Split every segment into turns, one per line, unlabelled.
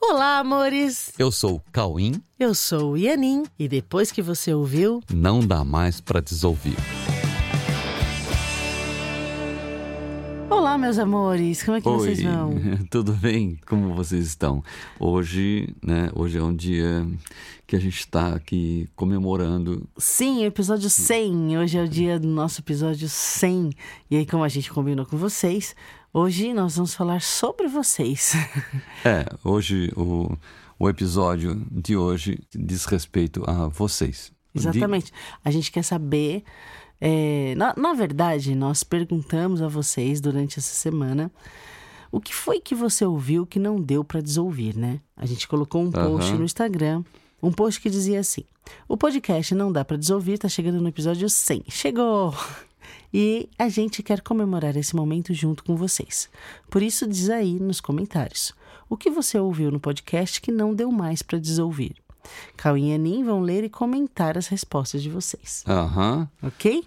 Olá, amores!
Eu sou o Cauim.
Eu sou o Ianin e depois que você ouviu,
não dá mais para desouvir.
Olá, meus amores, como é que
Oi,
vocês vão?
tudo bem? Como vocês estão? Hoje, né, hoje é um dia que a gente está aqui comemorando.
Sim, episódio 100. Hoje é o dia do nosso episódio 100. E aí, como a gente combinou com vocês, hoje nós vamos falar sobre vocês.
É, hoje o, o episódio de hoje diz respeito a vocês.
Exatamente. A gente quer saber. é, na, na verdade, nós perguntamos a vocês durante essa semana o que foi que você ouviu que não deu para desouvir, né? A gente colocou um post
Aham.
no Instagram, um post que dizia assim: O podcast não dá para desouvir, tá chegando no episódio 100. Chegou! E a gente quer comemorar esse momento junto com vocês. Por isso, diz aí nos comentários o que você ouviu no podcast que não deu mais para desouvir. Cauim e Anin vão ler e comentar as respostas de vocês,
Aham,
ok?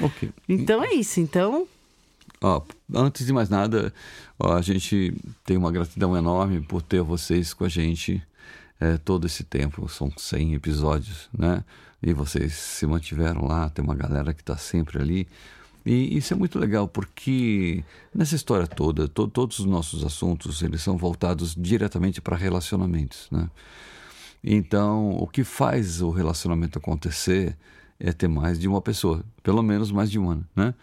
ok.
Então é isso. Então,
Ó, antes de mais nada, ó, a gente tem uma gratidão enorme por ter vocês com a gente é, todo esse tempo. São 100 episódios, né? E vocês se mantiveram lá, tem uma galera que está sempre ali. E isso é muito legal, porque nessa história toda, to- todos os nossos assuntos, eles são voltados diretamente para relacionamentos, né? Então, o que faz o relacionamento acontecer é ter mais de uma pessoa, pelo menos mais de uma, né?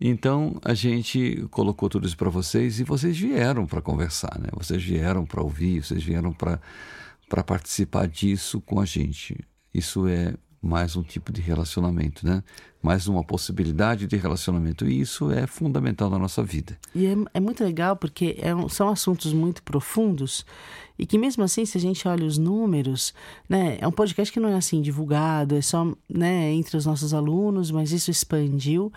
Então, a gente colocou tudo isso para vocês e vocês vieram para conversar, né? Vocês vieram para ouvir, vocês vieram para participar disso com a gente. Isso é mais um tipo de relacionamento, né? Mais uma possibilidade de relacionamento e isso é fundamental na nossa vida.
e é, é muito legal porque é um- são assuntos muito profundos e que mesmo assim, se a gente olha os números, né, é um podcast que não é assim divulgado, é só né, entre os nossos alunos, mas isso expandiu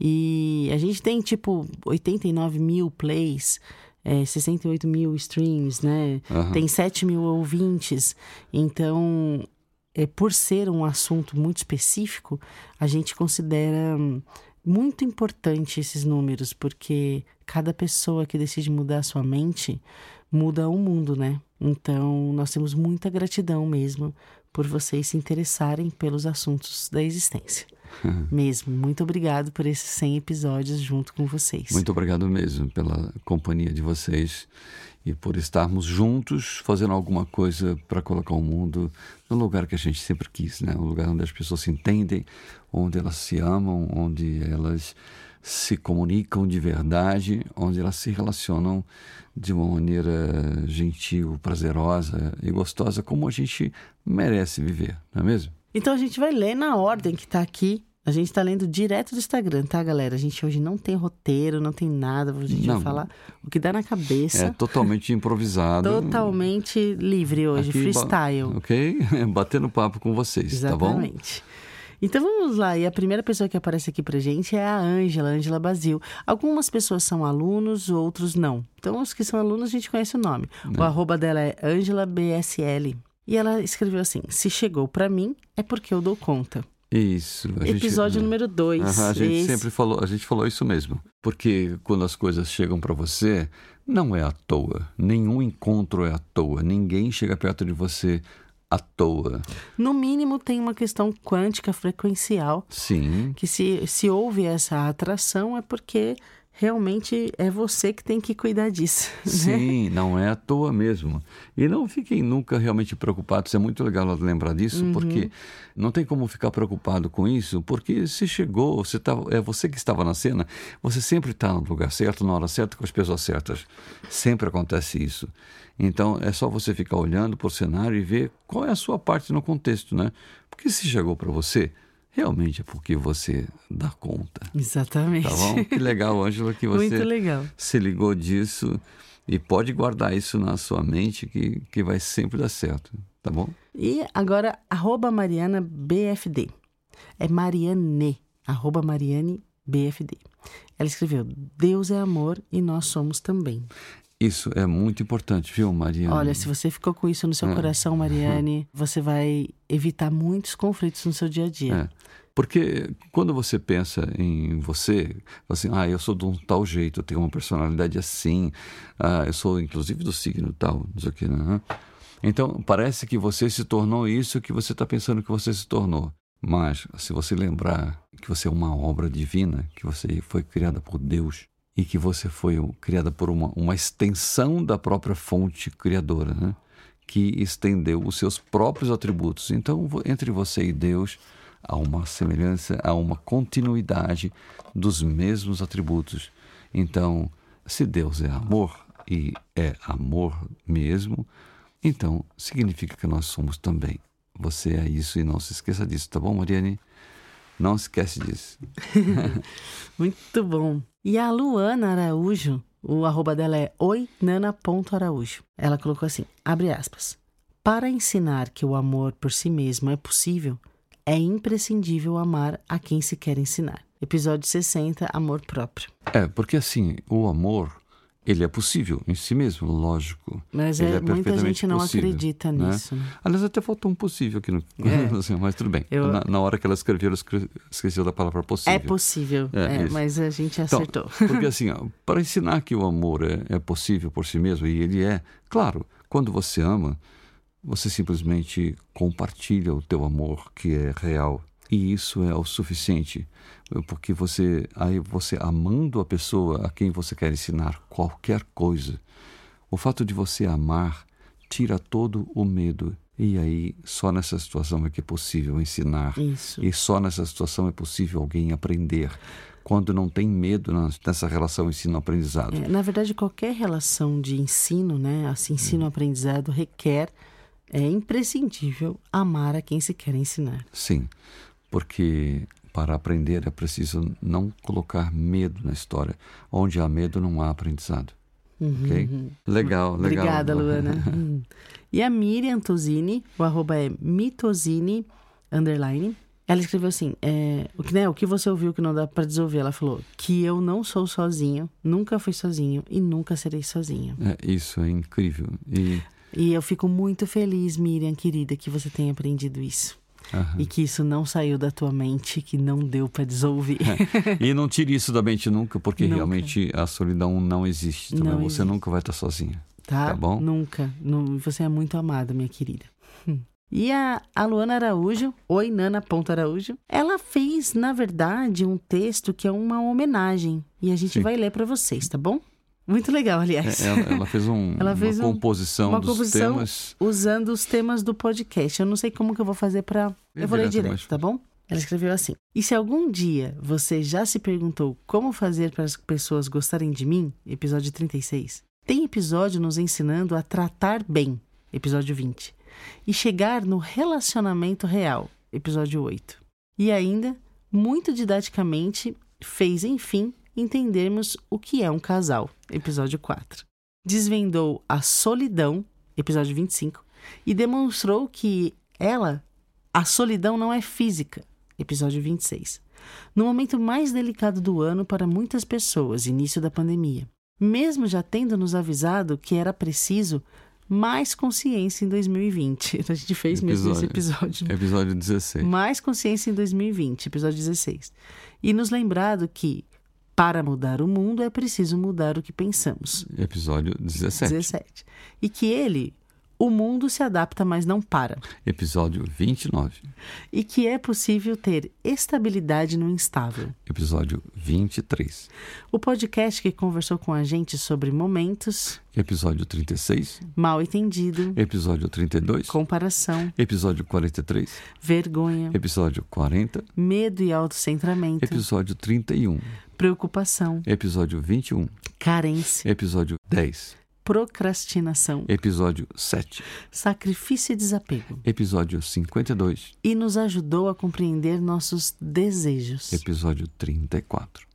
e a gente tem tipo 89 mil plays. É, 68 mil streams, né?
Aham.
Tem 7 mil ouvintes. Então, é, por ser um assunto muito específico, a gente considera hum, muito importante esses números, porque cada pessoa que decide mudar a sua mente muda o mundo, né? Então, nós temos muita gratidão mesmo por vocês se interessarem pelos assuntos da existência. mesmo. Muito obrigado por esses 100 episódios junto com vocês.
Muito obrigado mesmo pela companhia de vocês e por estarmos juntos fazendo alguma coisa para colocar o mundo no lugar que a gente sempre quis, né? Um lugar onde as pessoas se entendem, onde elas se amam, onde elas se comunicam de verdade, onde elas se relacionam de uma maneira gentil, prazerosa e gostosa, como a gente merece viver, não é mesmo?
Então a gente vai ler na ordem que tá aqui. A gente tá lendo direto do Instagram, tá, galera? A gente hoje não tem roteiro, não tem nada. A gente
Não.
vai falar o que dá na cabeça.
É totalmente improvisado.
Totalmente livre hoje,
Aqui, ba-
freestyle.
Ok? Batendo papo com vocês, tá bom?
Exatamente. Então vamos lá, e a primeira pessoa que aparece aqui pra gente é a Ângela, Ângela Basil. Algumas pessoas são alunos, outros não. Então os que são alunos a gente conhece o nome. O arroba dela é Ângela BSL. E ela escreveu assim: se chegou pra mim, é porque eu dou conta.
Isso. a gente-
Episódio número 2.
Aham, a gente sempre falou, a gente falou isso mesmo. Porque quando as coisas chegam para você, não é à toa. Nenhum encontro é à toa. Ninguém chega perto de você à toa.
No mínimo, tem uma questão quântica frequencial,
Sim.
que se, se houve essa atração é porque realmente é você que tem que cuidar disso. né?
Sim, não é à toa mesmo. E não fiquem nunca realmente preocupados. É muito legal lembrar disso, porque não tem como ficar preocupado com isso, porque se chegou, você tá, é você que estava na cena, você sempre está no lugar certo, na hora certa, com as pessoas certas. Sempre acontece isso. Então é só você ficar olhando para o cenário e ver qual é a sua parte no contexto, né? Porque se chegou para você, realmente é porque você dá conta.
Exatamente.
Tá bom? Que legal, Ângela, que você se ligou disso e pode guardar isso na sua mente que, que vai sempre dar certo, tá bom?
E agora, arroba Mariana BFD. É Mariane, arroba Mariane BFD. Ela escreveu: Deus é amor e nós somos também.
Isso é muito importante, viu, Mariana?
Olha, se você ficou com isso no seu
É.
coração, Mariane, você vai evitar muitos conflitos no seu dia a dia.
É. Porque quando você pensa em você, assim, ah, eu sou de um tal jeito, eu tenho uma personalidade assim, ah, eu sou inclusive do signo tal, não sei o que, né? Então, parece que você se tornou isso que você está pensando que você se tornou. Mas, se você lembrar que você é uma obra divina, que você foi criada por Deus e que você foi criada por uma, uma extensão da própria fonte criadora, né? que estendeu os seus próprios atributos. Então, entre você e Deus há uma semelhança, há uma continuidade dos mesmos atributos. Então, se Deus é amor e é amor mesmo, então significa que nós somos também. Você é isso e não se esqueça disso, tá bom, Mariane? Não esquece disso.
Muito bom. E a Luana Araújo, o arroba dela é oinana.araújo. Ela colocou assim, abre aspas. Para ensinar que o amor por si mesmo é possível, é imprescindível amar a quem se quer ensinar. Episódio 60, Amor Próprio.
É, porque assim, o amor, ele é possível em si mesmo, lógico.
Mas é,
é
muita gente não
possível,
acredita
né?
nisso. né?
Aliás, até faltou um possível aqui no.
É.
mas tudo bem.
Eu-
Na, na hora que ela escreveu, ela esqueceu da palavra possível.
É possível,
É,
é, mas a gente
Então,
acertou.
porque assim, ó, para ensinar que o amor é, é possível por si mesmo, e ele é, claro, quando você ama, você simplesmente compartilha o teu amor que é real. E isso é o suficiente, porque você, aí você amando a pessoa a quem você quer ensinar qualquer coisa, o fato de você amar tira todo o medo. E aí, só nessa situação é que é possível ensinar.
Isso.
E só nessa situação é possível alguém aprender. Quando não tem medo nessa relação ensino-aprendizado.
É, na verdade, qualquer relação de ensino, né, assim, ensino-aprendizado, requer, é imprescindível amar a quem se quer ensinar.
Sim, porque para aprender é preciso não colocar medo na história. Onde há medo, não há aprendizado. Ok? Legal, legal.
Obrigada, Luana. Hum. e a Miriam Tosini, o arroba é mitosini, underline. Ela escreveu assim, é, o, que, né, o que você ouviu que não dá pra desouvir? Ela falou que eu não sou sozinho, nunca fui sozinho e nunca serei sozinho.
É, isso é incrível. E,
E eu fico muito feliz, Miriam, querida, que você tenha aprendido isso.
Aham.
E que isso não saiu da tua mente, que não deu pra desouvir.
e não tire isso da mente nunca, porque
Nunca.
realmente a solidão não existe. tá
Não?
Você
existe.
nunca vai estar sozinha.
Tá?
Tá bom?
Nunca. Nu- Você é muito amada, minha querida. Hum. E a, a Luana Araújo, oi Nana Ponto Araújo, ela fez, na verdade, um texto que é uma homenagem. E a gente
Sim.
vai ler pra vocês, tá bom? Muito legal, aliás.
É, ela, ela fez, um,
Ela fez
uma
um-
composição
uma
dos
composição
temas.
Usando os temas do podcast. Eu não sei como que eu vou fazer pra.
Vem
Eu vou ler
direto, mas-
tá bom? Ela escreveu assim: E se algum dia você já se perguntou como fazer para as pessoas gostarem de mim? Episódio 36. Tem episódio nos ensinando a tratar bem. Episódio 20. E chegar no relacionamento real. Episódio 8. E ainda, muito didaticamente, fez, enfim, entendermos o que é um casal. Episódio 4. Desvendou a solidão. Episódio 25. E demonstrou que ela, a solidão não é física. Episódio 26. No momento mais delicado do ano para muitas pessoas, início da pandemia. Mesmo já tendo nos avisado que era preciso mais consciência em 2020. A gente fez mesmo esse episódio.
Episódio 16.
Mais consciência em 2020, episódio 16. E nos lembrado que, para mudar o mundo, é preciso mudar o que pensamos.
Episódio 17.
17. E que ele, o mundo se adapta, mas não para.
Episódio 29.
E que é possível ter estabilidade no instável.
Episódio 23.
O podcast que conversou com a gente sobre momentos,
Episódio 36.
mal entendido,
Episódio 32.
comparação,
Episódio 43.
vergonha,
Episódio 40.
medo e autocentramento,
Episódio 31.
preocupação,
Episódio 21.
carência,
Episódio 10.
Procrastinação,
Episódio 7.
sacrifício e desapego.
Episódio 52.
E nos ajudou a compreender nossos desejos.
Episódio 34.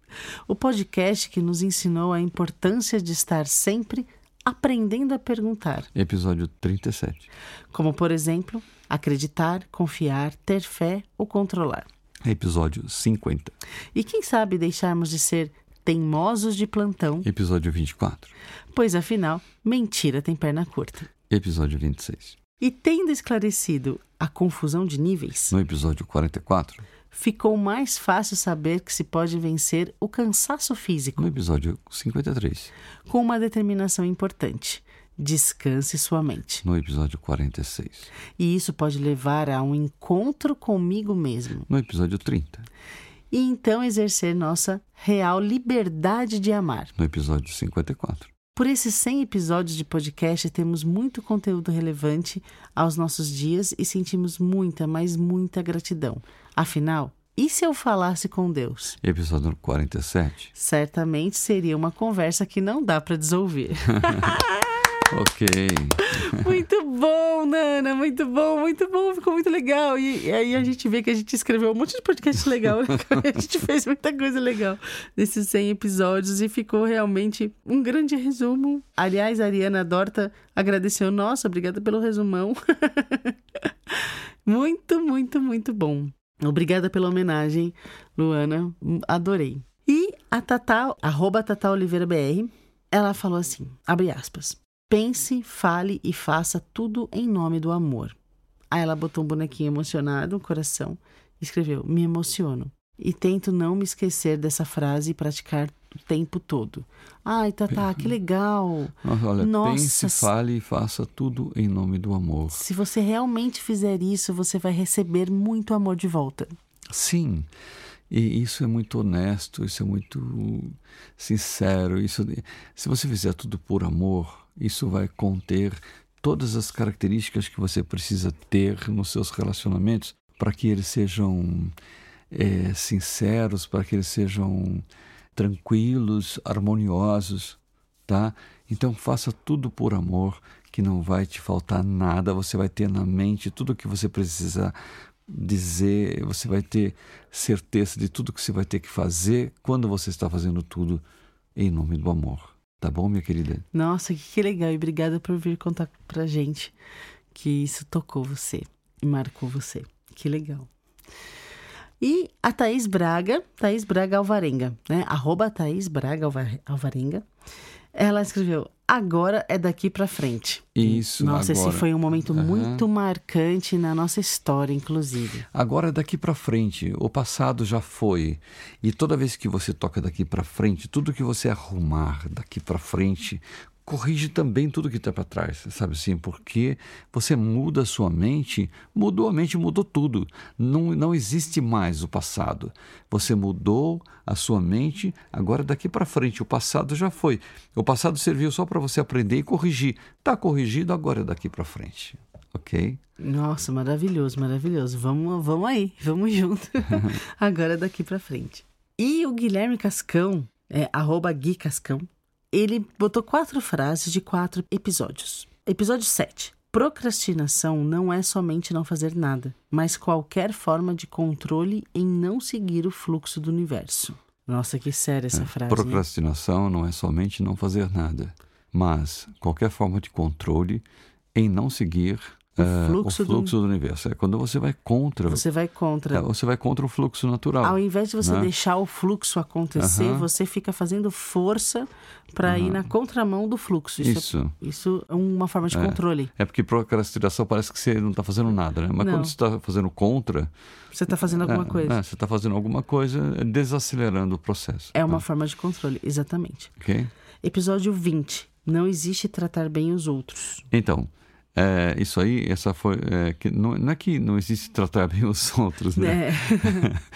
O podcast que nos ensinou a importância de estar sempre aprendendo a perguntar.
Episódio 37.
Como, por exemplo, acreditar, confiar, ter fé ou controlar.
Episódio 50.
E quem sabe deixarmos de ser Teimosos de Plantão,
Episódio 24.
pois afinal, mentira tem perna curta.
Episódio 26.
E tendo esclarecido a confusão de níveis,
No episódio 44.
ficou mais fácil saber que se pode vencer o cansaço físico
No episódio 53.
com uma determinação importante: descanse sua mente.
No episódio 46.
E isso pode levar a um encontro comigo mesmo.
No episódio 30.
E então exercer nossa real liberdade de amar.
No episódio 54.
Por esses 100 episódios de podcast, temos muito conteúdo relevante aos nossos dias e sentimos muita, mas muita gratidão. Afinal, e se eu falasse com Deus?
Episódio 47.
Certamente seria uma conversa que não dá para desouvir.
Ok.
muito bom, Nana, muito bom, muito bom, ficou muito legal. E, e aí a gente vê que a gente escreveu um monte de podcast legal. a gente fez muita coisa legal nesses 100 episódios e ficou realmente um grande resumo. Aliás, a Ariana Dorta agradeceu. Nossa, obrigada pelo resumão. muito, muito, muito bom. Obrigada pela homenagem, Luana. Adorei. E a Tatá, arroba Tatá Oliveira BR, ela falou assim, abre aspas. Pense, fale e faça tudo em nome do amor. Aí ela botou um bonequinho emocionado, um coração, e escreveu: Me emociono. E tento não me esquecer dessa frase e praticar o tempo todo. Ai, Tatá, que legal!
Nossa, olha,
Nossa,
pense, fale e faça tudo em nome do amor.
Se você realmente fizer isso, você vai receber muito amor de volta.
Sim. E isso é muito honesto, isso é muito sincero. Isso, se você fizer tudo por amor, isso vai conter todas as características que você precisa ter nos seus relacionamentos para que eles sejam é, sinceros, para que eles sejam tranquilos, harmoniosos, tá? Então faça tudo por amor, que não vai te faltar nada. Você vai ter na mente tudo o que você precisa dizer, você vai ter certeza de tudo que você vai ter que fazer quando você está fazendo tudo em nome do amor. Tá bom, minha querida?
Nossa, que legal. E obrigada por vir contar pra gente que isso tocou você e marcou você. Que legal. E a Thaís Braga, Thaís Braga Alvarenga, né? Arroba Thaís Braga Alvarenga. Ela escreveu: Agora é daqui para frente.
Isso.
Nossa,
agora.
esse foi um momento
Uhum.
muito marcante na nossa história, inclusive.
Agora é daqui para frente. O passado já foi. E toda vez que você toca daqui para frente, tudo que você arrumar daqui para frente, corrige também tudo que está para trás, sabe assim? Porque você muda a sua mente, mudou a mente, mudou tudo. Não, não existe mais o passado. Você mudou a sua mente, agora daqui para frente. O passado já foi. O passado serviu só para você aprender e corrigir. Está corrigido, agora é daqui para frente. Ok?
Nossa, maravilhoso, maravilhoso. Vamos, vamos aí, vamos junto. Agora daqui pra frente. E o Guilherme Cascão, é, arroba Gui Cascão, ele botou quatro frases de quatro episódios. Episódio 7. Procrastinação não é somente não fazer nada, mas qualquer forma de controle em não seguir o fluxo do universo. Nossa, que séria essa frase. né?
Procrastinação não é somente não fazer nada, mas qualquer forma de controle em não seguir
O
eh,
fluxo
o
do-
fluxo do... universo. É quando você vai contra,
Você vai contra.
é, você vai contra o fluxo natural.
Ao invés de você
né?
deixar o fluxo acontecer,
Aham.
você fica fazendo força para ir na contramão do fluxo. Isso,
Isso.
É, isso é uma forma de controle.
É porque procrastinação parece que você não está fazendo nada, né? Mas
Não.
quando você está fazendo contra,
Você está fazendo alguma
é,
coisa.
é, você está fazendo alguma coisa é desacelerando o processo.
É uma
tá?
forma de controle, exatamente.
Ok?
Episódio 20. Não existe tratar bem os outros.
Então, é, isso aí, essa foi. é, que não, não é que não existe tratar bem os outros, né?
É.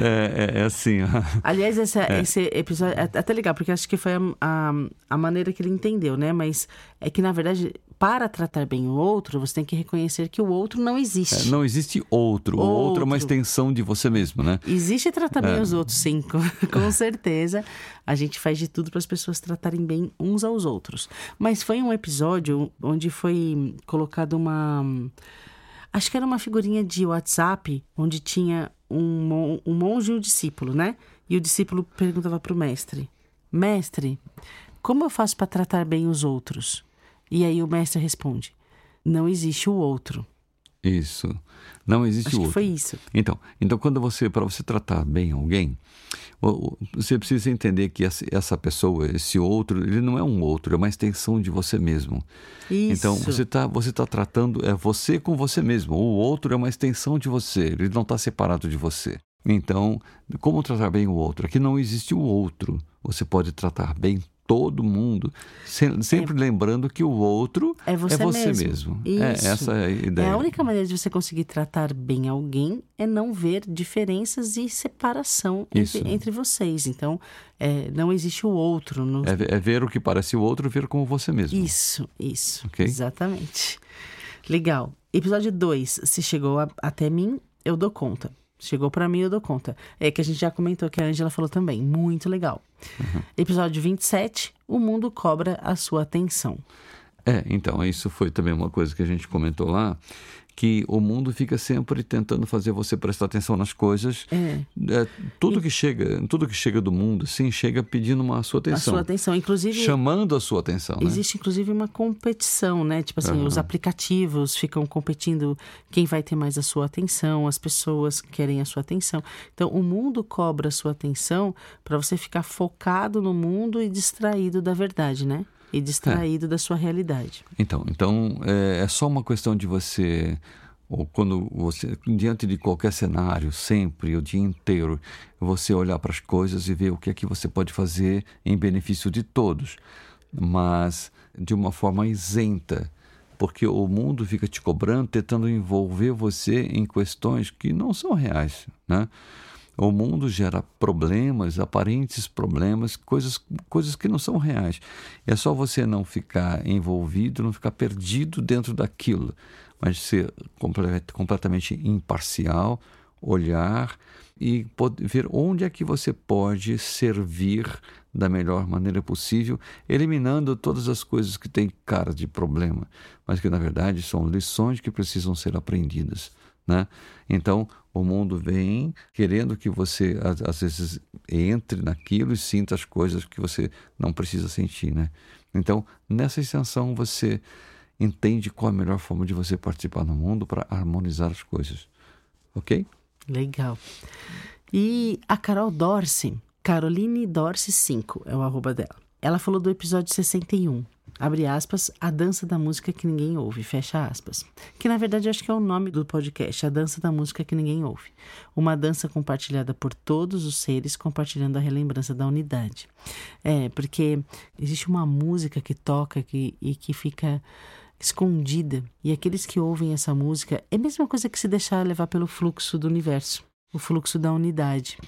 É, é- é assim, ó.
Aliás, essa-
É.
esse episódio é até legal, porque acho que foi a, a, a maneira que ele entendeu, né? Mas é que, na verdade, para tratar bem o outro, você tem que reconhecer que o outro não
É,
existe.
não existe outro. O outro é uma extensão de você mesmo, né?
Existe tratar
É.
bem os outros, sim, com, com certeza. A gente faz de tudo para as pessoas tratarem bem uns aos outros. Mas foi um episódio onde foi colocado uma. Acho que era uma figurinha de WhatsApp onde tinha um, um monge e um discípulo, né? E o discípulo perguntava para o mestre: Mestre, como eu faço para tratar bem os outros? E aí o mestre responde: Não existe o outro.
Isso. Não existe
Acho
outro.
que foi isso.
Então, então quando você para você tratar bem alguém, você precisa entender que essa pessoa, esse outro, ele não é um outro, é uma extensão de você mesmo.
Isso.
Então você está você tá tratando é você com você mesmo. O outro é uma extensão de você. Ele não está separado de você. Então, como tratar bem o outro? Aqui não existe o outro. Você pode tratar bem todo mundo, sempre é, lembrando que o outro
é você,
é você
mesmo.
mesmo.
Isso.
É, essa é a ideia.
É a única maneira de você conseguir tratar bem alguém é não ver diferenças e separação entre, entre, vocês. Então, é, não existe o outro. No...
É, é, ver o que parece o outro, ver como você mesmo.
Isso, isso.
Okay?
Exatamente. Legal. Episódio 2. Se chegou a, até mim, eu dou conta. Chegou para mim, eu dou conta. É que a gente já comentou que a Angela falou também. Muito legal. Uhum. Episódio 27. O mundo cobra a sua atenção.
É, então, isso foi também uma coisa que a gente comentou lá que o mundo fica sempre tentando fazer você prestar atenção nas coisas.
É.
é tudo e... que chega, tudo que chega do mundo, sim, chega pedindo uma sua atenção.
A sua atenção, inclusive
chamando a sua atenção. Né?
Existe né? inclusive uma competição, né? Tipo assim, uhum. os aplicativos ficam competindo quem vai ter mais a sua atenção, as pessoas querem a sua atenção. Então, o mundo cobra a sua atenção para você ficar focado no mundo e distraído da verdade, né? E distraído é. da sua realidade.
Então, então é, é, só uma questão de você, ou quando você, diante de qualquer cenário, sempre, o dia inteiro, você olhar para as coisas e ver o que é que você pode fazer em benefício de todos, mas de uma forma isenta porque o mundo fica te cobrando, tentando envolver você em questões que não são reais, né? O mundo gera problemas, aparentes problemas, coisas, coisas que não são reais. É só você não ficar envolvido, não ficar perdido dentro daquilo, mas ser completamente imparcial, olhar e ver onde é que você pode servir da melhor maneira possível, eliminando todas as coisas que têm cara de problema, mas que na verdade são lições que precisam ser aprendidas. Né? Então, o mundo vem querendo que você, às vezes, entre naquilo e sinta as coisas que você não precisa sentir. Né? Então, nessa extensão, você entende qual a melhor forma de você participar no mundo para harmonizar as coisas. Ok?
Legal. E a Carol Dorce, Caroline Dorce 5 é o arroba dela. Ela falou do episódio 61, abre aspas, a dança da música que ninguém ouve, fecha aspas. Que na verdade acho que é o nome do podcast, a dança da música que ninguém ouve. Uma dança compartilhada por todos os seres, compartilhando a relembrança da unidade. É, porque existe uma música que toca que, e que fica escondida, e aqueles que ouvem essa música é a mesma coisa que se deixar levar pelo fluxo do universo, o fluxo da unidade.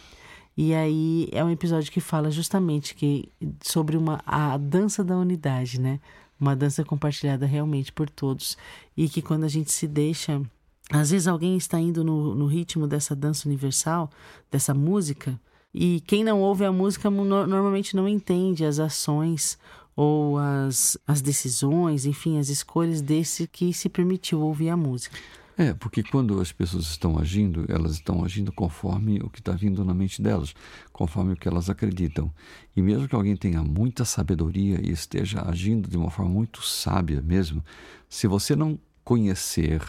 E aí é um episódio que fala justamente que sobre uma a dança da unidade, né? Uma dança compartilhada realmente por todos e que quando a gente se deixa, às vezes alguém está indo no, no ritmo dessa dança universal, dessa música, e quem não ouve a música normalmente não entende as ações ou as, as decisões, enfim, as escolhas desse que se permitiu ouvir a música.
É, porque quando as pessoas estão agindo, elas estão agindo conforme o que está vindo na mente delas, conforme o que elas acreditam. E mesmo que alguém tenha muita sabedoria e esteja agindo de uma forma muito sábia mesmo, se você não conhecer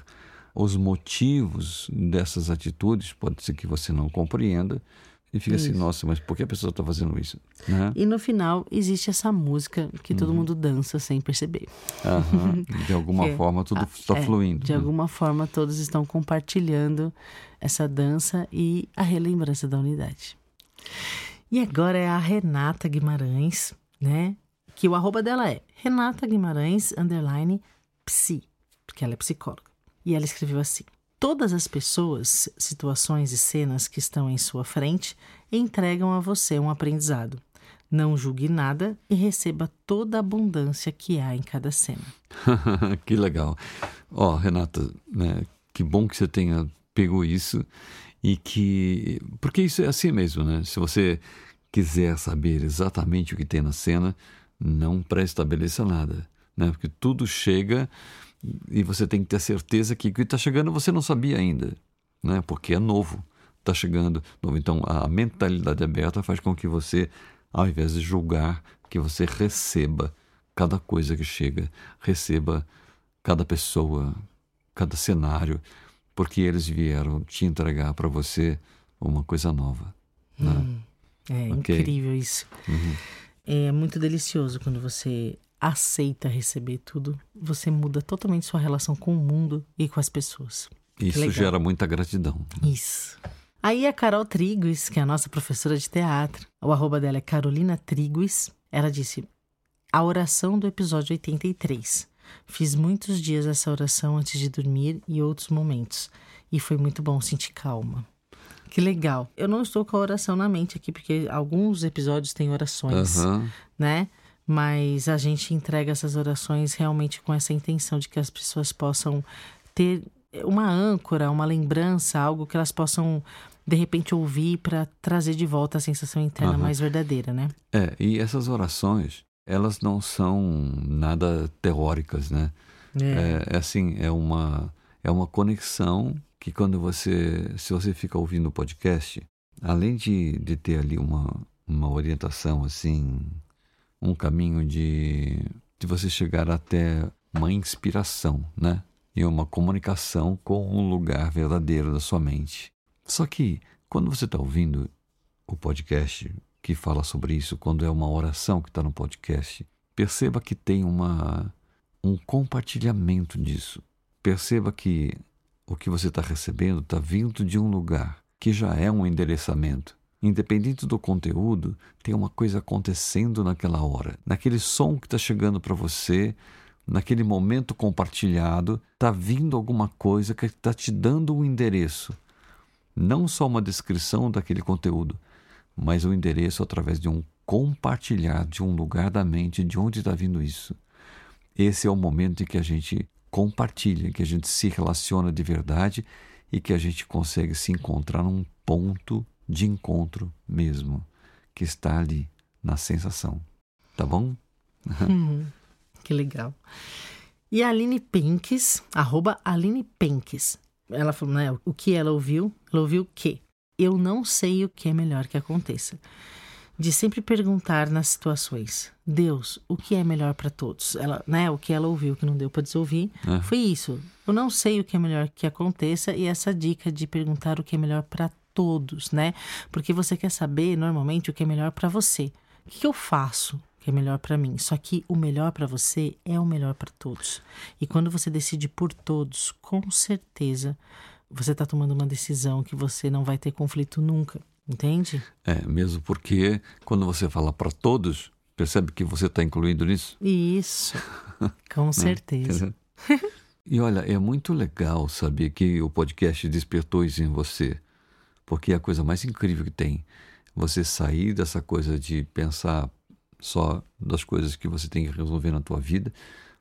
os motivos dessas atitudes, pode ser que você não compreenda, e fica assim, isso. assim, nossa, mas por que a pessoa está fazendo isso? Né?
E no final existe essa música que uhum. todo mundo dança sem perceber.
Uhum. De alguma é, forma tudo está é, fluindo.
De
né?
alguma forma todos estão compartilhando essa dança e a relembrança da unidade. E agora é a Renata Guimarães, né? Que o arroba dela é Renata Guimarães, underline, psi, porque ela é psicóloga. E ela escreveu assim. Todas as pessoas, situações e cenas que estão em sua frente entregam a você um aprendizado. Não julgue nada e receba toda a abundância que há em cada cena.
que legal. Ó, oh, Renata, né, que bom que você tenha pego isso e que. Porque isso é assim mesmo, né? Se você quiser saber exatamente o que tem na cena, não pré-estabeleça nada, né? Porque tudo chega e você tem que ter certeza que o que está chegando você não sabia ainda, né? porque é novo, está chegando novo. Então a mentalidade aberta faz com que você, ao invés de julgar, que você receba cada coisa que chega, receba cada pessoa, cada cenário, porque eles vieram te entregar para você uma coisa nova. Né?
Hum, é okay. incrível isso. Uhum. É muito delicioso quando você aceita receber tudo, você muda totalmente sua relação com o mundo e com as pessoas.
Isso gera muita gratidão.
Isso. Aí a Carol Triguis, que é a nossa professora de teatro, o arroba dela é Carolina Triguis, ela disse: A oração do episódio 83. Fiz muitos dias essa oração antes de dormir e outros momentos, e foi muito bom sentir calma. Que legal. Eu não estou com a oração na mente aqui, porque alguns episódios têm orações, uhum. né? Mas a gente entrega essas orações realmente com essa intenção de que as pessoas possam ter uma âncora, uma lembrança, algo que elas possam de repente ouvir para trazer de volta a sensação interna uhum. mais verdadeira, né?
É, e essas orações, elas não são nada teóricas, né? É. é, é assim, é uma é uma conexão que quando você se você fica ouvindo o podcast, além de, de ter ali uma uma orientação assim, um caminho de de você chegar até uma inspiração, né? e uma comunicação com um lugar verdadeiro da sua mente. Só que quando você está ouvindo o podcast que fala sobre isso, quando é uma oração que está no podcast, perceba que tem uma, um compartilhamento disso. Perceba que o que você está recebendo está vindo de um lugar que já é um endereçamento. Independente do conteúdo, tem uma coisa acontecendo naquela hora. Naquele som que está chegando para você, naquele momento compartilhado, está vindo alguma coisa que está te dando um endereço. Não só uma descrição daquele conteúdo, mas o um endereço através de um compartilhar de um lugar da mente de onde está vindo isso. Esse é o momento em que a gente compartilha, que a gente se relaciona de verdade e que a gente consegue se encontrar num ponto de encontro mesmo, que está ali na sensação. Tá bom?
Uhum. Que legal. E a Aline Penques, arroba Aline Penques. Ela falou, né, o que ela ouviu? Ela ouviu que eu não sei o que é melhor que aconteça. De sempre perguntar nas situações, Deus, o que é melhor para todos? Ela, né, o que ela ouviu que não deu para desouvir, é. foi isso. Eu não sei o que é melhor que aconteça e essa dica de perguntar o que é melhor para todos, né? Porque você quer saber normalmente o que é melhor para você. O que eu faço? que é melhor para mim. Só que o melhor para você é o melhor para todos. E quando você decide por todos, com certeza você está tomando uma decisão que você não vai ter conflito nunca. Entende?
É, mesmo porque quando você fala para todos, percebe que você está incluído nisso?
Isso, com né? certeza.
e olha, é muito legal saber que o podcast despertou isso em você, porque é a coisa mais incrível que tem. Você sair dessa coisa de pensar, só das coisas que você tem que resolver na tua vida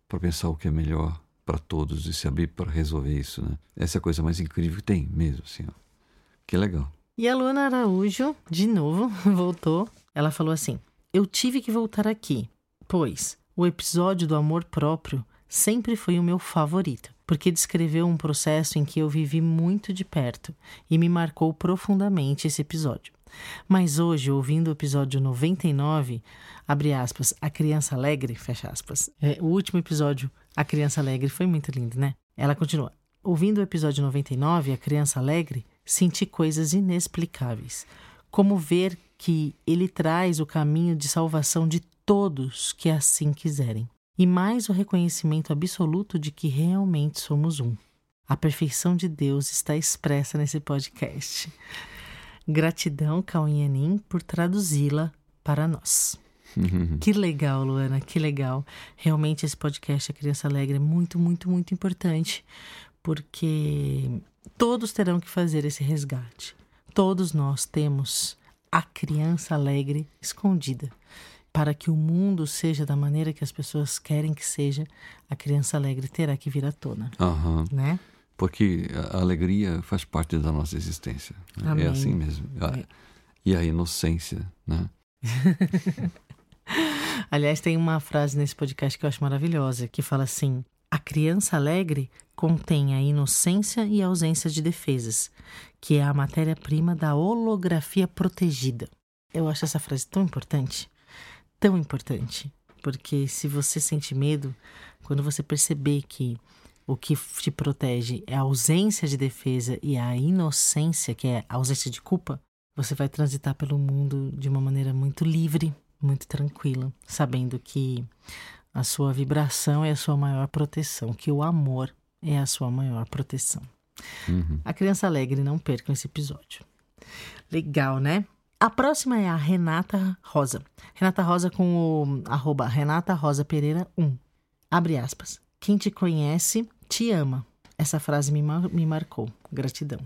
para pensar o que é melhor para todos e se abrir para resolver isso, né? Essa é a coisa mais incrível que tem mesmo, assim, ó. Que legal.
E a Luana Araújo, de novo, voltou. Ela falou assim: Eu tive que voltar aqui, pois o episódio do amor próprio sempre foi o meu favorito, porque descreveu um processo em que eu vivi muito de perto e me marcou profundamente esse episódio. Mas hoje, ouvindo o episódio 99, abre aspas, A Criança Alegre, fecha aspas. É, o último episódio, A Criança Alegre, foi muito lindo, né? Ela continua. Ouvindo o episódio 99, A Criança Alegre, senti coisas inexplicáveis. Como ver que ele traz o caminho de salvação de todos que assim quiserem. E mais o reconhecimento absoluto de que realmente somos um. A perfeição de Deus está expressa nesse podcast. Gratidão, Cauinhanim, por traduzi-la para nós. Uhum. Que legal, Luana, que legal. Realmente esse podcast A Criança Alegre é muito, muito, muito importante, porque todos terão que fazer esse resgate. Todos nós temos a criança alegre escondida. Para que o mundo seja da maneira que as pessoas querem que seja, a criança alegre terá que vir à tona.
Uhum.
Né?
Porque a alegria faz parte da nossa existência. Né? É assim mesmo. É. E a inocência, né?
Aliás, tem uma frase nesse podcast que eu acho maravilhosa, que fala assim: a criança alegre contém a inocência e a ausência de defesas, que é a matéria-prima da holografia protegida. Eu acho essa frase tão importante, tão importante, porque se você sente medo, quando você perceber que o que te protege é a ausência de defesa e a inocência, que é a ausência de culpa, você vai transitar pelo mundo de uma maneira muito livre, muito tranquila, sabendo que a sua vibração é a sua maior proteção, que o amor é a sua maior proteção.
Uhum.
A criança alegre, não percam esse episódio. Legal, né? A próxima é a Renata Rosa. Renata Rosa com o arroba Renata Rosa Pereira 1. Abre aspas. Quem te conhece, te ama. Essa frase me, mar me marcou. Gratidão.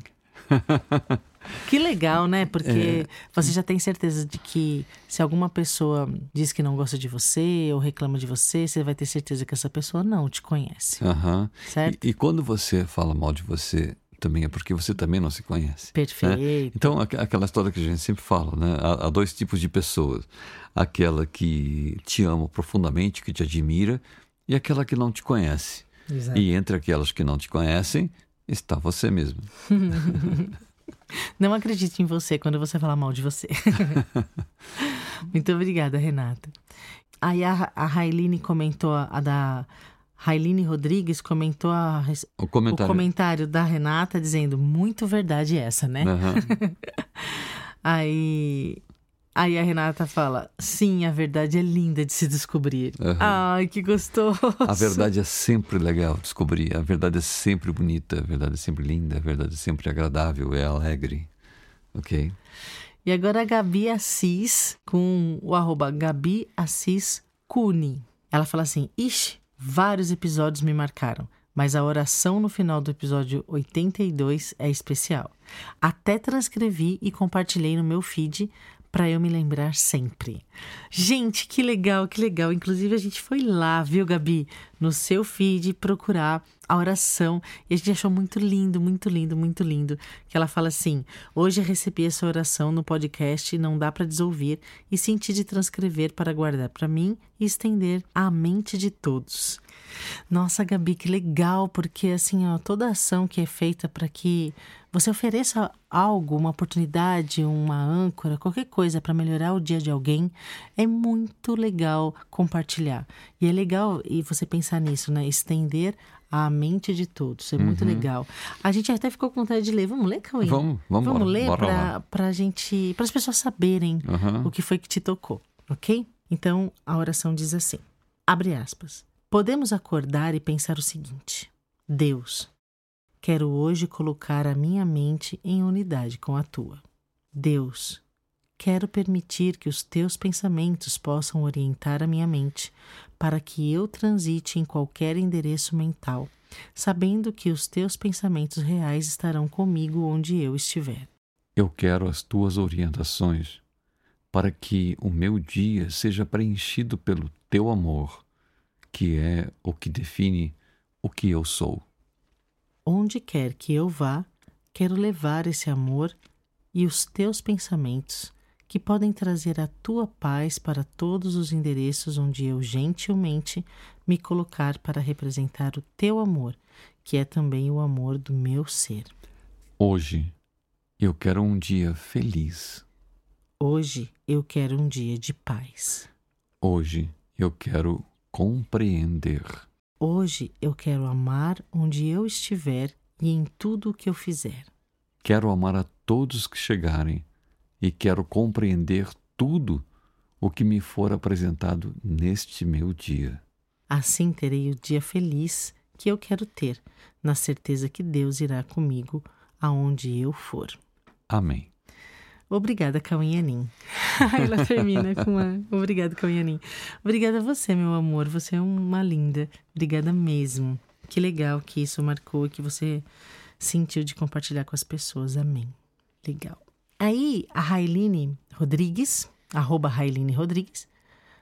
que legal, né? Porque é. você já tem certeza de que se alguma pessoa diz que não gosta de você ou reclama de você, você vai ter certeza que essa pessoa não te conhece.
Uhum.
Certo?
E, e quando você fala mal de você, também é porque você também não se conhece. Né?
Perfeito.
Né? Então, aquela história que a gente sempre fala, né? Há, há, dois tipos de pessoas. Aquela que te ama profundamente, que te admira, e aquela que não te conhece.
Exato.
E entre aquelas que não te conhecem, está você mesmo.
não acredite em você quando você falar mal de você. Muito obrigada, Renata. Aí a, a Railine comentou a, a da Railine Rodrigues comentou a,
o, comentário.
o, comentário. da Renata dizendo muito verdade essa, né?
Uhum.
aí, aí a Renata fala: sim, a verdade é linda de se descobrir.
Uhum.
Ai, que gostoso!
A verdade é sempre legal descobrir. A verdade é sempre bonita. A verdade é sempre linda. A verdade é sempre agradável. É alegre. Ok?
E agora a Gabi Assis com o arroba Gabi Assis Cune. Ela fala assim: ixi Vários episódios me marcaram, mas a oração no final do episódio 82 é especial. Até transcrevi e compartilhei no meu feed para eu me lembrar sempre. Gente, que legal, que legal. Inclusive, a gente foi lá, viu, Gabi, no seu feed procurar a oração e a gente achou muito lindo, muito lindo, muito lindo. Que ela fala assim: Hoje recebi essa oração no podcast, não dá para desouvir e senti de transcrever para guardar para mim e estender à mente de todos. Nossa, Gabi, que legal, porque assim, ó, toda ação que é feita para que você ofereça algo, uma oportunidade, uma âncora, qualquer coisa para melhorar o dia de alguém, é muito legal compartilhar. E é legal e você pensar nisso, né? Estender a mente de todos. É muito uhum. legal. A gente até ficou com vontade de ler. Vamos ler, Cauê?
Vamos, vamos,
vamos
bora,
ler
para
gente, para as pessoas saberem
uhum.
o que foi que te tocou, ok? Então a oração diz assim: abre aspas. Podemos acordar e pensar o seguinte: Deus, quero hoje colocar a minha mente em unidade com a tua. Deus, quero permitir que os teus pensamentos possam orientar a minha mente para que eu transite em qualquer endereço mental, sabendo que os teus pensamentos reais estarão comigo onde eu estiver.
Eu quero as tuas orientações para que o meu dia seja preenchido pelo teu amor que é o que define o que eu sou.
Onde quer que eu vá, quero levar esse amor e os teus pensamentos, que podem trazer a tua paz para todos os endereços onde eu gentilmente me colocar para representar o teu amor, que é também o amor do meu ser.
Hoje eu quero um dia feliz.
Hoje eu quero um dia de paz.
Hoje eu quero compreender.
Hoje eu quero amar onde eu estiver e em tudo o que eu fizer.
Quero amar a todos que chegarem e quero compreender tudo o que me for apresentado neste meu dia.
Assim terei o dia feliz que eu quero ter, na certeza que Deus irá comigo aonde eu for.
Amém.
Obrigada, Cauinhanim. Ela termina com uma. Obrigada, Cauinhanim. Obrigada a você, meu amor. Você é uma linda. Obrigada mesmo. Que legal que isso marcou e que você sentiu de compartilhar com as pessoas. Amém. Legal. Aí, a Railine Rodrigues, arroba Railine Rodrigues,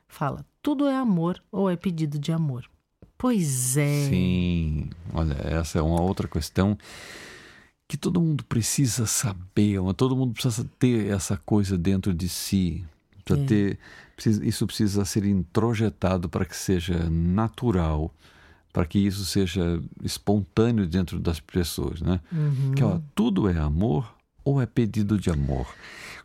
fala: tudo é amor ou é pedido de amor? Pois é.
Sim. Olha, essa é uma outra questão que todo mundo precisa saber, todo mundo precisa ter essa coisa dentro de si. Precisa é. ter, precisa, isso precisa ser introjetado para que seja natural, para que isso seja espontâneo dentro das pessoas, né?
Uhum.
Que ó, tudo é amor ou é pedido de amor.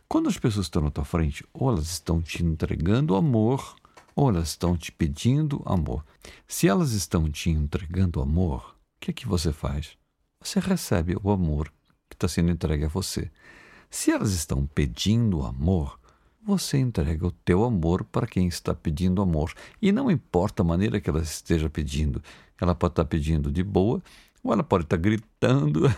Quando as pessoas estão na tua frente, ou elas estão te entregando amor, ou elas estão te pedindo amor. Se elas estão te entregando amor, que é que você faz? Você recebe o amor que está sendo entregue a você. Se elas estão pedindo amor, você entrega o teu amor para quem está pedindo amor. E não importa a maneira que ela esteja pedindo. Ela pode estar pedindo de boa, ou ela pode estar gritando,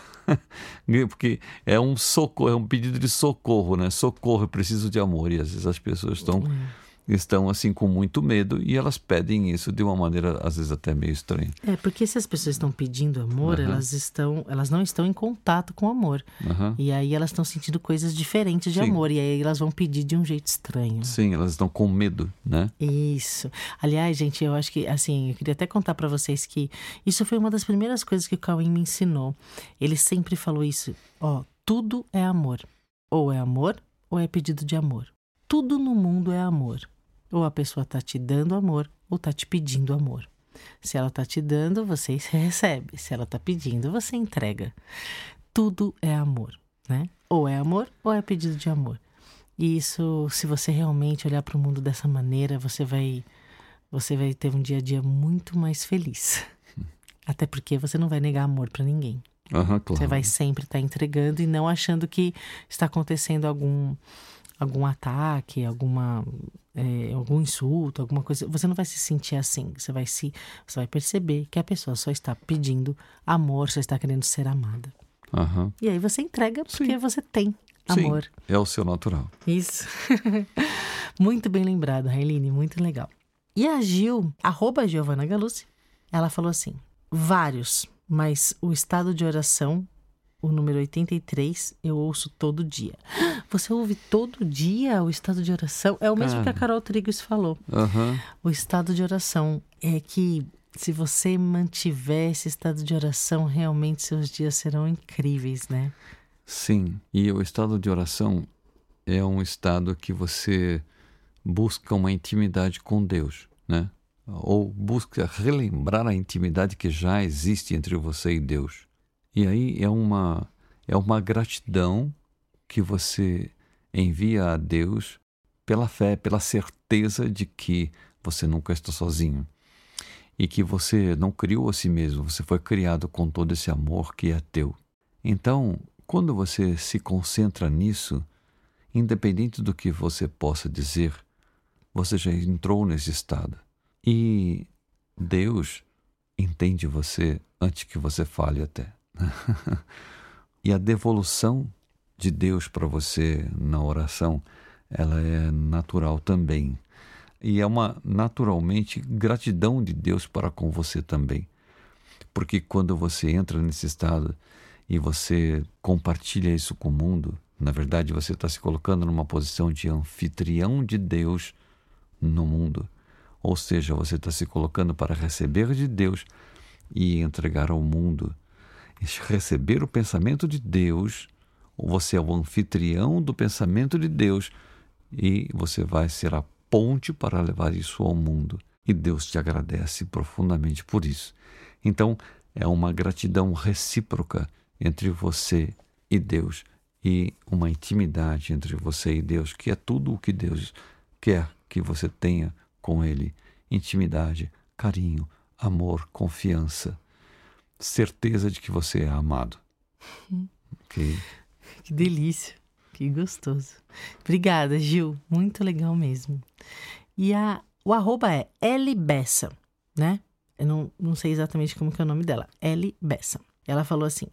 porque é um socorro, é um pedido de socorro, né? Socorro, eu preciso de amor. E às vezes as pessoas estão estão assim com muito medo e elas pedem isso de uma maneira às vezes até meio estranha.
É, porque se as pessoas estão pedindo amor, uhum. elas estão, elas não estão em contato com o amor. Uhum. E aí elas estão sentindo coisas diferentes de Sim. amor e aí elas vão pedir de um jeito estranho.
Sim, elas estão com medo, né?
Isso. Aliás, gente, eu acho que assim, eu queria até contar para vocês que isso foi uma das primeiras coisas que o Cauim me ensinou. Ele sempre falou isso, ó, tudo é amor. Ou é amor ou é pedido de amor. Tudo no mundo é amor. Ou a pessoa está te dando amor ou está te pedindo amor. Se ela está te dando, você recebe. Se ela está pedindo, você entrega. Tudo é amor, né? Ou é amor ou é pedido de amor. E isso, se você realmente olhar para o mundo dessa maneira, você vai, você vai ter um dia a dia muito mais feliz. Até porque você não vai negar amor para ninguém.
Uhum, claro.
Você vai sempre estar tá entregando e não achando que está acontecendo algum algum ataque, alguma é, algum insulto, alguma coisa, você não vai se sentir assim. Você vai se, você vai perceber que a pessoa só está pedindo amor, só está querendo ser amada.
Uhum.
E aí você entrega porque Sim. você tem amor. Sim,
é o seu natural.
Isso. muito bem lembrado, Railine, muito legal. E a Gil, arroba Giovana Galucci, ela falou assim: vários, mas o estado de oração o número 83, eu ouço todo dia. Você ouve todo dia o estado de oração? É o mesmo que a Carol Trigos falou.
Uhum.
O estado de oração é que se você mantiver esse estado de oração, realmente seus dias serão incríveis, né?
Sim, e o estado de oração é um estado que você busca uma intimidade com Deus, né? Ou busca relembrar a intimidade que já existe entre você e Deus. E aí é uma, é uma gratidão que você envia a Deus pela fé, pela certeza de que você nunca está sozinho e que você não criou a si mesmo, você foi criado com todo esse amor que é teu. Então, quando você se concentra nisso, independente do que você possa dizer, você já entrou nesse estado. E Deus entende você antes que você fale até. e a devolução de Deus para você na oração, ela é natural também. E é uma, naturalmente, gratidão de Deus para com você também. Porque quando você entra nesse estado e você compartilha isso com o mundo, na verdade você está se colocando numa posição de anfitrião de Deus no mundo. Ou seja, você está se colocando para receber de Deus e entregar ao mundo receber o pensamento de Deus, você é o anfitrião do pensamento de Deus. E você vai ser a ponte para levar isso ao mundo. E Deus te agradece profundamente por isso. Então, é uma gratidão recíproca entre você e Deus. E uma intimidade entre você e Deus, que é tudo o que Deus quer que você tenha com Ele: intimidade, carinho, amor, confiança certeza de que você é amado.
ok? Que delícia, que gostoso. Obrigada, Gil. Muito legal mesmo. E a, o arroba é L Bessa, né? Eu não, não sei exatamente como que é o nome dela. L Bessa. Ela falou assim,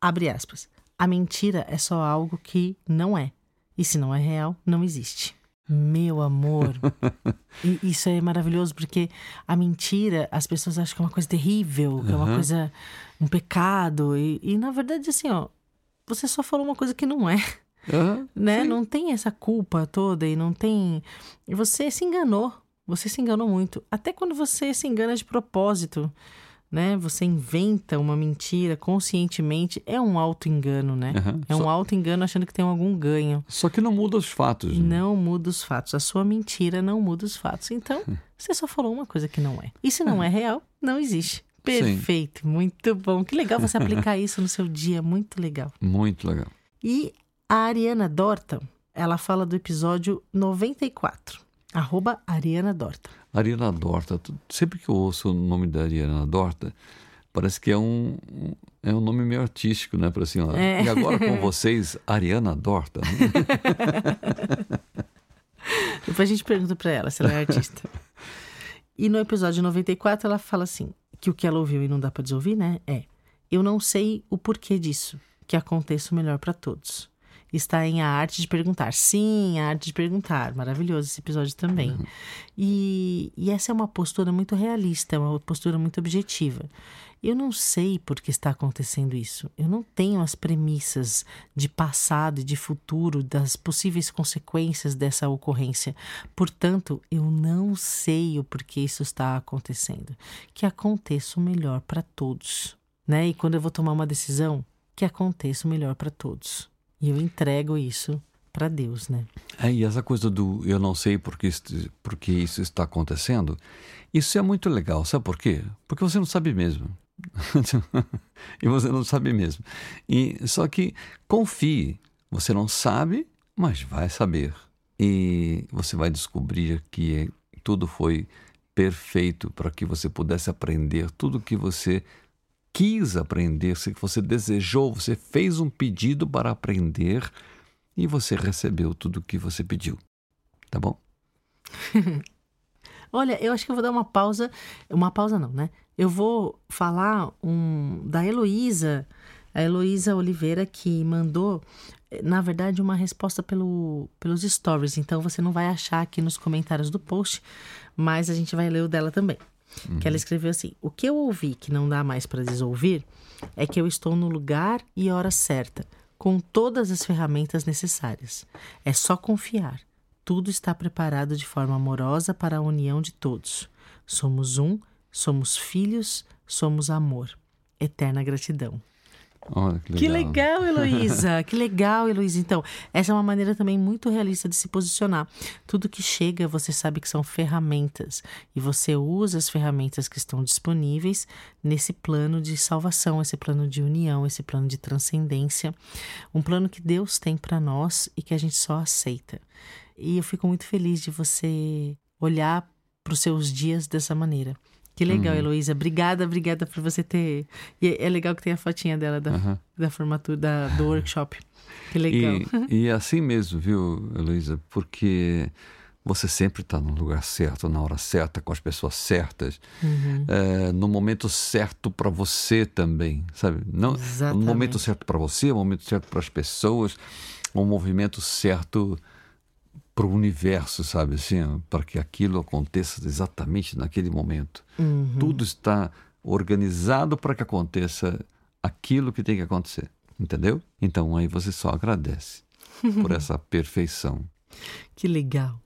abre aspas, a mentira é só algo que não é. E se não é real, não existe. Meu amor. e isso é maravilhoso porque a mentira, as pessoas acham que é uma coisa terrível, que uhum. é uma coisa, um pecado. E, e, na verdade, assim, ó, você só falou uma coisa que não é. Uhum, né? Sim. Não tem essa culpa toda e não tem. Você se enganou. Você se enganou muito. Até quando você se engana de propósito né? Você inventa uma mentira conscientemente, é um auto-engano, né? Uhum. É um Só... auto-engano achando que tem algum ganho.
Só que não muda os fatos.
Né? Não muda os fatos. A sua mentira não muda os fatos. Então, você só falou uma coisa que não é. E se não é real, não existe. Perfeito, Sim. muito bom. Que legal você aplicar isso no seu dia, muito legal.
Muito legal.
E a Ariana Dorta, ela fala do episódio 94. Arroba Ariana Dorta.
Ariana Dorta, sempre que eu ouço o nome da Ariana Dorta, Parece que é um, é um nome meio artístico, né, para a senhora. É. E agora com vocês, Ariana Dorta.
Depois a gente pergunta para ela se ela é artista. E no episódio 94 ela fala assim, que o que ela ouviu e não dá para desouvir, né, é: eu não sei o porquê disso, que aconteça o melhor para todos está em A Arte de Perguntar. Sim, A Arte de Perguntar. Maravilhoso esse episódio também. Uhum. E, e essa é uma postura muito realista, é uma postura muito objetiva. Eu não sei por que está acontecendo isso. Eu não tenho as premissas de passado e de futuro, das possíveis consequências dessa ocorrência. Portanto, eu não sei o porquê isso está acontecendo. Que aconteça o melhor para todos. Né? E quando eu vou tomar uma decisão, que aconteça o melhor para todos. E eu entrego isso para Deus, né?
É, e essa coisa do eu não sei porque, porque isso está acontecendo, isso é muito legal. Sabe por quê? Porque você não sabe mesmo. e você não sabe mesmo. E só que confie, você não sabe, mas vai saber. E você vai descobrir que tudo foi perfeito para que você pudesse aprender tudo que você quis aprender, se você desejou, você fez um pedido para aprender e você recebeu tudo o que você pediu. Tá bom?
Olha, eu acho que eu vou dar uma pausa. Uma pausa não, né? Eu vou falar um da Heloísa, a Heloísa Oliveira, que mandou, na verdade, uma resposta pelo, pelos stories. Então você não vai achar aqui nos comentários do post, mas a gente vai ler o dela também. Uhum. Que ela escreveu assim: O que eu ouvi que não dá mais para desouvir é que eu estou no lugar e hora certa, com todas as ferramentas necessárias. É só confiar. Tudo está preparado de forma amorosa para a união de todos. Somos um, somos filhos, somos amor. Eterna gratidão.
Olha, que legal.
Heloísa. que legal, Heloísa. Então, essa é uma maneira também muito realista de se posicionar. Tudo que chega, você sabe que são ferramentas. E você usa as ferramentas que estão disponíveis nesse plano de salvação, esse plano de união, esse plano de transcendência. Um plano que Deus tem para nós e que a gente só aceita. E eu fico muito feliz de você olhar para os seus dias dessa maneira. Que legal, uhum. Heloísa. Obrigada, obrigada por você ter. E é legal que tem a fotinha dela da, uhum. da formatura, da, do workshop. Que legal.
E, e é assim mesmo, viu, Heloísa? Porque você sempre está no lugar certo, na hora certa, com as pessoas certas, uhum. é, no momento certo para você também, sabe? Não, no momento certo para você, no momento certo para as pessoas, um movimento certo para o universo, sabe assim, para que aquilo aconteça exatamente naquele momento. Uhum. Tudo está organizado para que aconteça aquilo que tem que acontecer, entendeu? Então aí você só agradece por essa perfeição.
Que legal.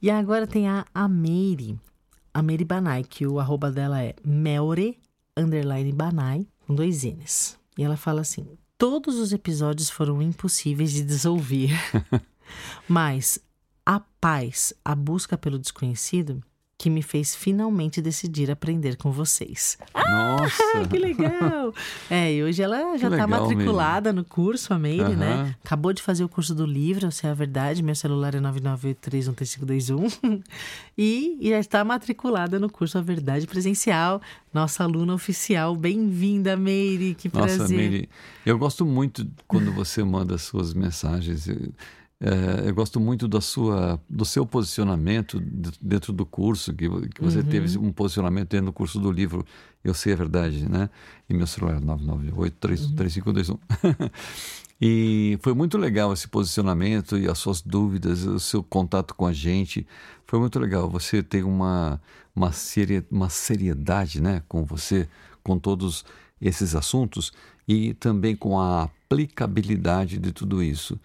E agora tem a, a Meire, a Meire Banai, que o arroba dela é Melre, underline Banai, com dois N's. E ela fala assim, todos os episódios foram impossíveis de desouvir. Mas a paz, a busca pelo desconhecido, que me fez finalmente decidir aprender com vocês.
Nossa!
Ah, que legal! É, e hoje ela já está matriculada no curso, a Meire, uhum. né? Acabou de fazer o curso do livro, se é a verdade. Meu celular é 998313521. e, e já está matriculada no curso A Verdade Presencial. Nossa aluna oficial. Bem-vinda, Meire. Que prazer. Nossa, Meire,
eu gosto muito quando você manda suas mensagens. É, eu gosto muito da sua, do seu posicionamento dentro do curso, que, que você uhum. teve um posicionamento dentro do curso do livro Eu Sei a Verdade, né? E meu celular é 998-3521. Uhum. e foi muito legal esse posicionamento e as suas dúvidas, o seu contato com a gente. Foi muito legal. Você tem uma, uma, uma seriedade né, com você, com todos esses assuntos e também com a aplicabilidade de tudo isso.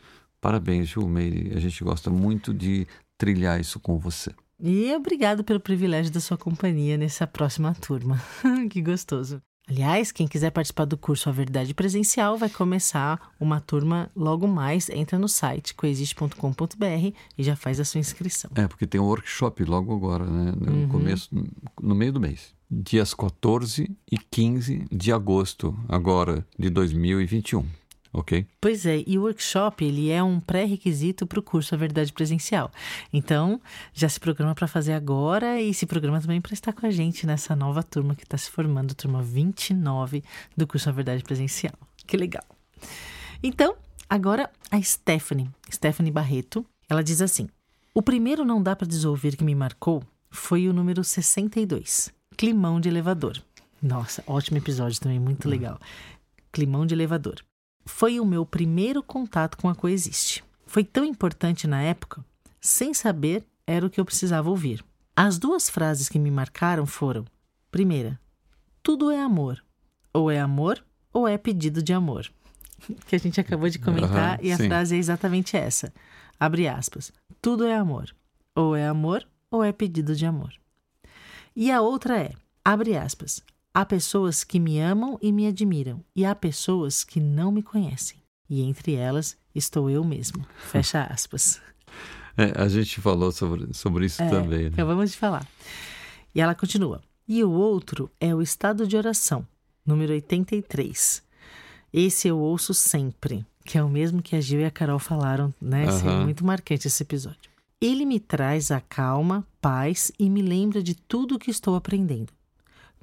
Parabéns, Ju Meire. A gente gosta muito de trilhar isso com você.
E obrigado pelo privilégio da sua companhia nessa próxima turma. que gostoso. Aliás, quem quiser participar do curso A Verdade Presencial vai começar uma turma logo mais. Entra no site coexiste.com.br e já faz a sua inscrição.
É, porque tem um workshop logo agora, né? No uhum. começo, no meio do mês. Dias 14 e 15 de agosto, agora, de 2021. Ok?
Pois é, e o workshop ele é um pré-requisito para o curso A Verdade Presencial. Então, já se programa para fazer agora e se programa também para estar com a gente nessa nova turma que está se formando, turma 29 do curso A Verdade Presencial. Que legal! Então, agora a Stephanie, Stephanie Barreto, ela diz assim: O primeiro não dá para desouvir que me marcou foi o número 62, Climão de Elevador. Nossa, ótimo episódio também, muito legal. Climão de Elevador foi o meu primeiro contato com a Coexiste. Foi tão importante na época, sem saber era o que eu precisava ouvir. As duas frases que me marcaram foram: primeira, tudo é amor. Ou é amor ou é pedido de amor. Que a gente acabou de comentar
Aham,
e a
sim.
frase é exatamente essa. Abre aspas. Tudo é amor. Ou é amor ou é pedido de amor. E a outra é, abre aspas. Há pessoas que me amam e me admiram, e há pessoas que não me conhecem. E entre elas estou eu mesmo. Fecha aspas.
É, a gente falou sobre, sobre isso
É,
também, né?
Acabamos de falar. E ela continua. E o outro é o estado de oração, número 83. Esse eu ouço sempre, que é o mesmo que a Gil e a Carol falaram, né? É
Aham.
muito marcante esse episódio. Ele me traz a calma, paz e me lembra de tudo o que estou aprendendo.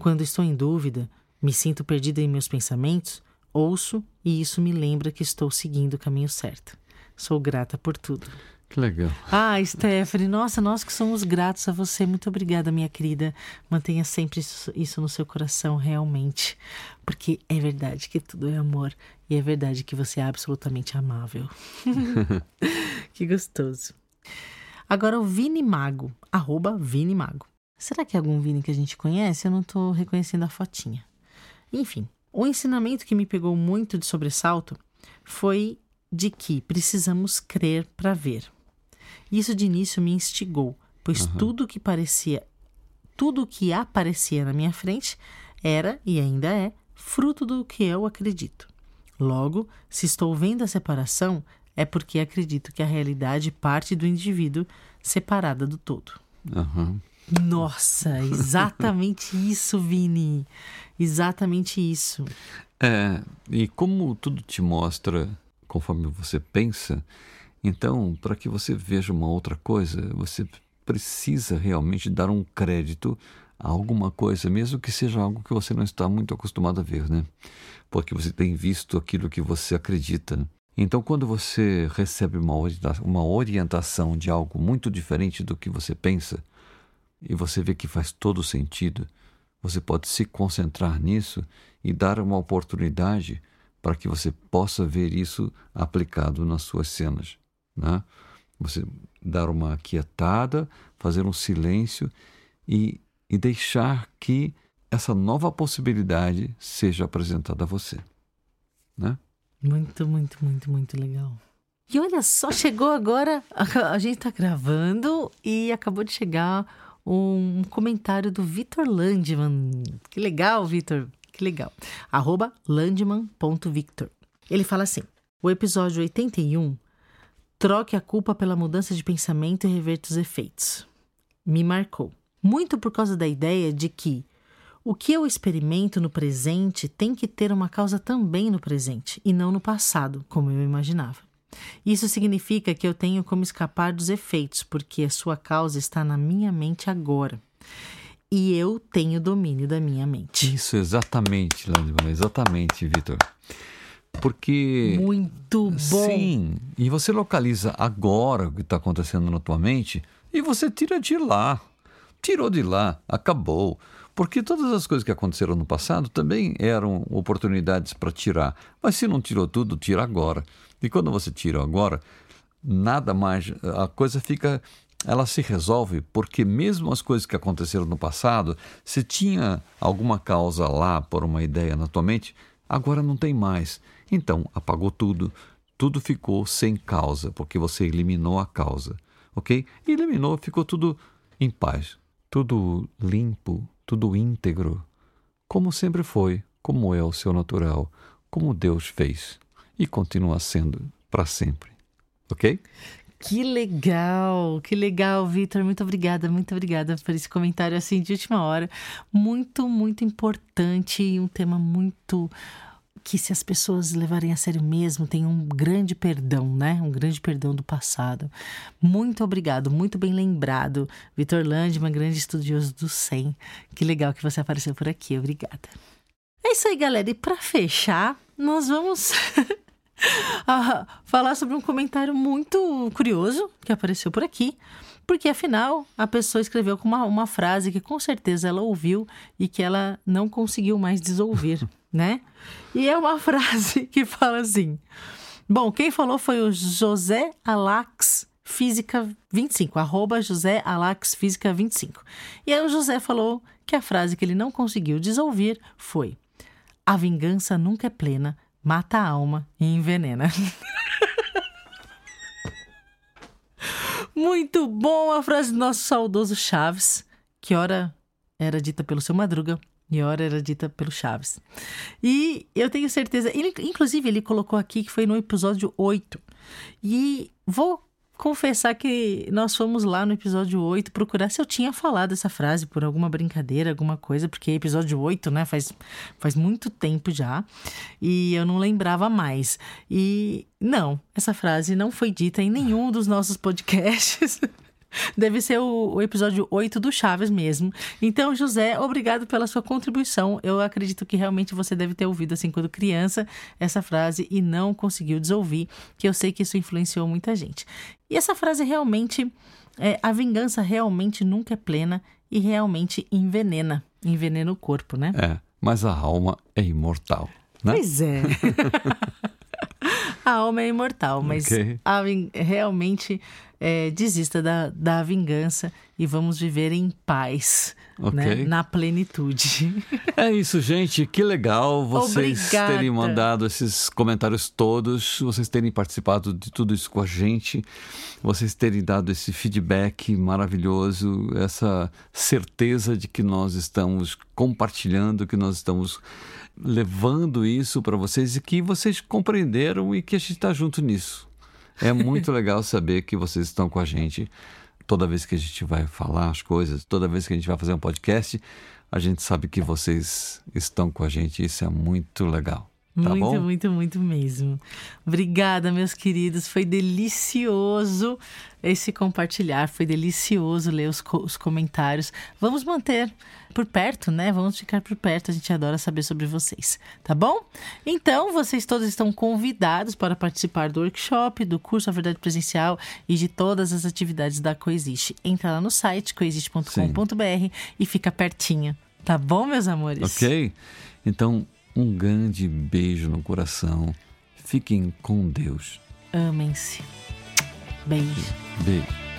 Quando estou em dúvida, me sinto perdida em meus pensamentos, ouço e isso me lembra que estou seguindo o caminho certo. Sou grata por tudo.
Que legal.
Ah, Stephanie, nossa, nós que somos gratos a você. Muito obrigada, minha querida. Mantenha sempre isso, isso no seu coração, realmente. Porque é verdade que tudo é amor. E é verdade que você é absolutamente amável. que gostoso. Agora o Vini Mago, arroba Vini Mago. Será que é algum Vini que a gente conhece? Eu não tô reconhecendo a fotinha. Enfim, o ensinamento que me pegou muito de sobressalto foi de que precisamos crer para ver. Isso de início me instigou, pois tudo que parecia, tudo que aparecia na minha frente era e ainda é fruto do que eu acredito. Logo, se estou vendo a separação, é porque acredito que a realidade parte do indivíduo separada do todo.
Aham.
Nossa, exatamente isso, Vini. Exatamente isso.
É, e como tudo te mostra conforme você pensa, então, para que você veja uma outra coisa, você precisa realmente dar um crédito a alguma coisa, mesmo que seja algo que você não está muito acostumado a ver, né? Porque você tem visto aquilo que você acredita. né? Então, quando você recebe uma orientação de algo muito diferente do que você pensa, e você vê que faz todo sentido, você pode se concentrar nisso e dar uma oportunidade para que você possa ver isso aplicado nas suas cenas. Né? Você dar uma quietada, fazer um silêncio e, e deixar que essa nova possibilidade seja apresentada a você. Né?
Muito, muito, muito, muito legal. E olha só, chegou agora. A, gente tá gravando e acabou de chegar um comentário do Vitor Landman. Que legal, Vitor. Que legal. Arroba landman.victor. Ele fala assim: o episódio 81 troque a culpa pela mudança de pensamento e reverta os efeitos. Me marcou. Muito por causa da ideia de que o que eu experimento no presente tem que ter uma causa também no presente e não no passado, como eu imaginava. Isso significa que eu tenho como escapar dos efeitos, porque a sua causa está na minha mente agora. E eu tenho domínio da minha mente.
Isso, exatamente, Landman, exatamente, Vitor. Porque.
Muito bom.
Sim, e você localiza agora o que está acontecendo na tua mente e você tira de lá. Tirou de lá, acabou. Porque todas as coisas que aconteceram no passado também eram oportunidades para tirar. Mas se não tirou tudo, tira agora. E quando você tira agora, nada mais. A coisa fica. Ela se resolve porque, mesmo as coisas que aconteceram no passado, se tinha alguma causa lá por uma ideia na tua mente, agora não tem mais. Então, apagou tudo. Tudo ficou sem causa, porque você eliminou a causa. Ok? Eliminou, ficou tudo em paz. Tudo limpo, tudo íntegro. Como sempre foi, como é o seu natural, como Deus fez. E continua sendo para sempre. Ok?
Que legal, que legal, Vitor. Muito obrigada, muito obrigada por esse comentário assim de última hora. Muito, muito importante e um tema muito que se as pessoas levarem a sério mesmo, tem um grande perdão, né? Um grande perdão do passado. Muito obrigado, muito bem lembrado. Vitor Landman, grande estudioso do 100. Que legal que você apareceu por aqui, obrigada. É isso aí, galera. E para fechar, nós vamos falar sobre um comentário muito curioso que apareceu por aqui. Porque afinal, a pessoa escreveu com uma, uma frase que com certeza ela ouviu e que ela não conseguiu mais desouvir, né? E é uma frase que fala assim: Bom, quem falou foi o José Alax Física 25, arroba José Alax Física 25. E aí o José falou que a frase que ele não conseguiu desouvir foi: A vingança nunca é plena, mata a alma e envenena. Muito bom a frase do nosso saudoso Chaves, que ora era dita pelo seu Madruga e ora era dita pelo Chaves. E eu tenho certeza, ele, inclusive ele colocou aqui que foi no episódio 8. E vou confessar que nós fomos lá no episódio 8 procurar se eu tinha falado essa frase por alguma brincadeira, alguma coisa, porque episódio 8, né, faz, faz muito tempo já, e eu não lembrava mais. E não, essa frase não foi dita em nenhum dos nossos podcasts. Deve ser o, o, episódio 8 do Chaves mesmo. Então, José, obrigado pela sua contribuição. Eu acredito que realmente você deve ter ouvido, assim, quando criança, essa frase e não conseguiu desouvir, que eu sei que isso influenciou muita gente. E essa frase realmente, é, a vingança realmente nunca é plena e realmente envenena. Envenena o corpo, né?
É, mas a alma é imortal. Né?
Pois é. a alma é imortal, mas okay. a, realmente é, desista da, da vingança e vamos viver em paz, né? okay. né? na plenitude.
É isso, gente. Que legal vocês Obrigada. terem mandado esses comentários todos, vocês terem participado de tudo isso com a gente, vocês terem dado esse feedback maravilhoso, essa certeza de que nós estamos compartilhando, que nós estamos levando isso para vocês e que vocês compreenderam e que a gente está junto nisso. É muito legal saber que vocês estão com a gente toda vez que a gente vai falar as coisas, toda vez que a gente vai fazer um podcast, a gente sabe que vocês estão com a gente. Isso é muito legal. Tá
muito,
bom?
muito, muito mesmo. Obrigada, meus queridos. Foi delicioso esse compartilhar, foi delicioso ler os, os comentários. Vamos manter por perto, né? Vamos ficar por perto, a gente adora saber sobre vocês, tá bom? Então, vocês todos estão convidados para participar do workshop, do curso A Verdade Presencial e de todas as atividades da Coexiste. Entra lá no site coexiste.com.br e fica pertinho, tá bom, meus amores?
Ok. Então, um grande beijo no coração. Fiquem com Deus.
Amem-se. Beijo.
Beijo.